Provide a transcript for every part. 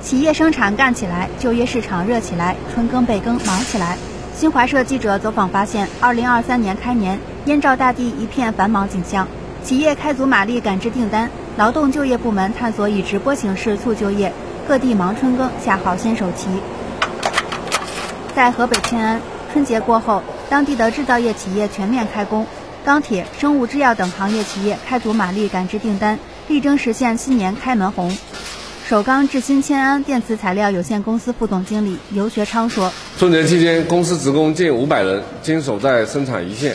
企业生产干起来，就业市场热起来，春耕备耕忙起来。新华社记者走访发现，二零二三年开年，燕赵大地一片繁忙景象，企业开足马力赶制订单，劳动就业部门探索以直播形式促就业，各地忙春耕下好先手棋。在河北迁安，春节过后，当地的制造业企业全面开工，钢铁、生物制药等行业企业开足马力赶制订单，力争实现新年开门红。首钢智新迁安电磁材料有限公司副总经理尤学昌说：“春节期间，公司职工近五百人坚守在生产一线，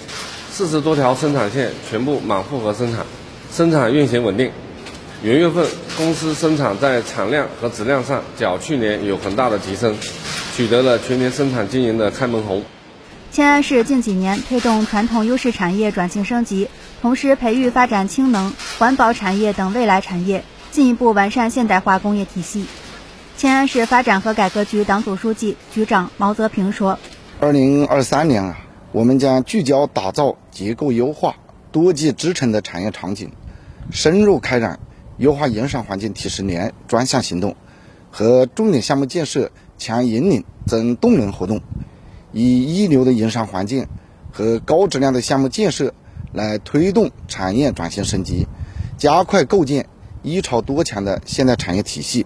四十多条生产线全部满负荷生产，生产运行稳定。元月份，公司生产在产量和质量上较去年有很大的提升，取得了全年生产经营的开门红。”迁安市近几年推动传统优势产业转型升级，同时培育发展氢能、环保产业等未来产业。进一步完善现代化工业体系。迁安市发展和改革局党组书记、局长毛泽平说：“二零二三年啊，我们将聚焦打造结构优化、多级支撑的产业场景，深入开展优化营商环境提十年专项行动和重点项目建设强引领增动能活动，以一流的营商环境和高质量的项目建设来推动产业转型升级，加快构建。”一超多强的现代产业体系，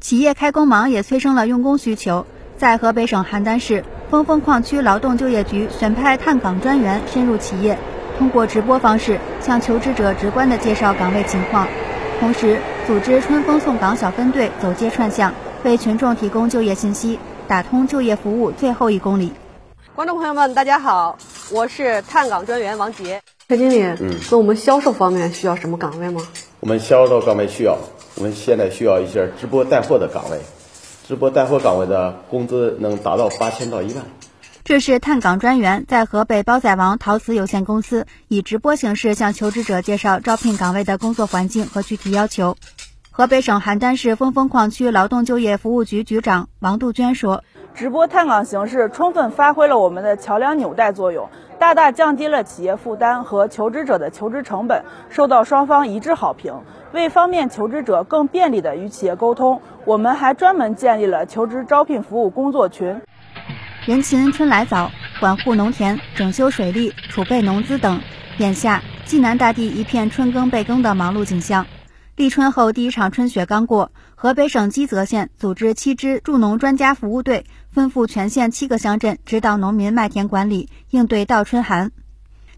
企业开工忙也催生了用工需求。在河北省邯郸市峰峰矿区劳动就业局选派探岗专员深入企业，通过直播方式向求职者直观的介绍岗位情况，同时组织春风送岗小分队走街串巷，为群众提供就业信息，打通就业服务最后一公里。观众朋友们，大家好，我是探岗专员王杰。陈经理，嗯，那我们销售方面需要什么岗位吗？我们销售岗位需要，我们现在需要一些直播带货的岗位，直播带货岗位的工资能达到八千到一万。这是探岗专员在河北包仔王陶瓷有限公司以直播形式向求职者介绍招聘岗位的工作环境和具体要求。河北省邯郸市峰峰矿区劳动就业服务局局长王杜鹃说：“直播探岗形式充分发挥了我们的桥梁纽带作用。”大大降低了企业负担和求职者的求职成本，受到双方一致好评。为方便求职者更便利地与企业沟通，我们还专门建立了求职招聘服务工作群。人勤春来早，管护农田、整修水利、储备农资等，眼下济南大地一片春耕备耕的忙碌景象。立春后第一场春雪刚过，河北省基泽县组织七支助农专家服务队，分赴全县七个乡镇，指导农民麦田管理，应对倒春寒。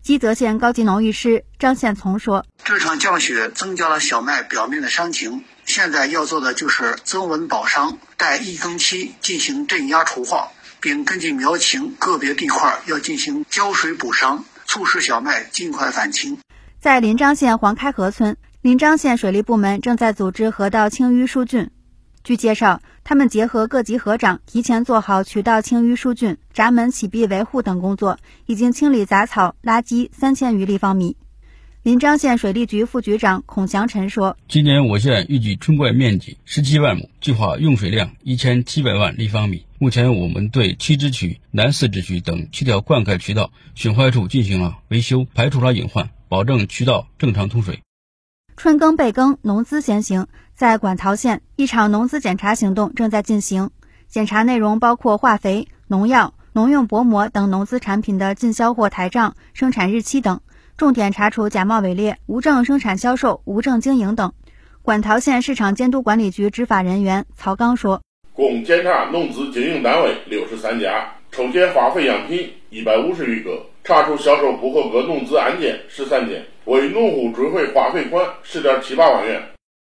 基泽县高级农艺师张宪从说：“这场降雪增加了小麦表面的伤情，现在要做的就是增温保墒，待一更期进行镇压除化，并根据苗情个别地块要进行浇水补墒，促使小麦尽快返青。”在临漳县黄开河村。临漳县水利部门正在组织河道清淤疏浚。据介绍，他们结合各级河长，提前做好渠道清淤疏浚、闸门启闭维护等工作，已经清理杂草、垃圾三千余立方米。临漳县水利局副局长孔祥臣说：“今年我县预计春灌面积十七万亩，计划用水量一千七百万立方米。目前，我们对七支渠、南四支渠等七条灌溉渠道损坏处进行了维修，排除了隐患，保证渠道正常通水。”春耕备耕，农资先行。在管陶县，一场农资检查行动正在进行。检查内容包括化肥、农药、农用薄膜等农资产品的进销货台账、生产日期等，重点查处假冒伪劣、无证生产销售、无证经营等。管陶县市场监督管理局执法人员曹刚说：“共检查农资经营单位六十三家，抽检化肥样品一百五十余个，查处销售不合格农资案件十三件。”为农户追回化肥款十点七八万元。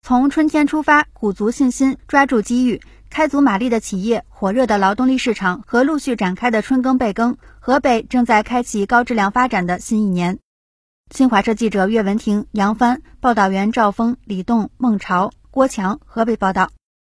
从春天出发，鼓足信心，抓住机遇，开足马力的企业，火热的劳动力市场和陆续展开的春耕备耕，河北正在开启高质量发展的新一年。新华社记者岳文婷、杨帆，报道员赵峰、李栋、孟朝、郭强，河北报道。